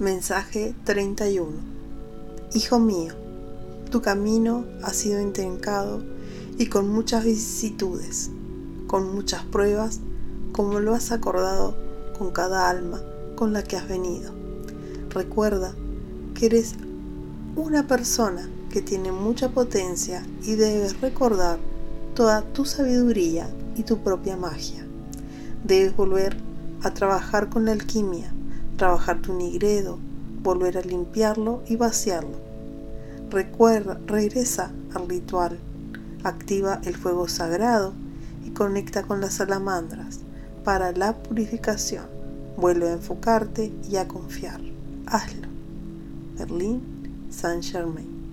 Mensaje 31 Hijo mío, tu camino ha sido intrincado y con muchas vicisitudes, con muchas pruebas, como lo has acordado con cada alma con la que has venido. Recuerda que eres una persona que tiene mucha potencia y debes recordar toda tu sabiduría y tu propia magia. Debes volver a trabajar con la alquimia trabajar tu nigredo, volver a limpiarlo y vaciarlo. Recuerda, regresa al ritual, activa el fuego sagrado y conecta con las salamandras para la purificación. Vuelve a enfocarte y a confiar. Hazlo. Berlín, Saint Germain.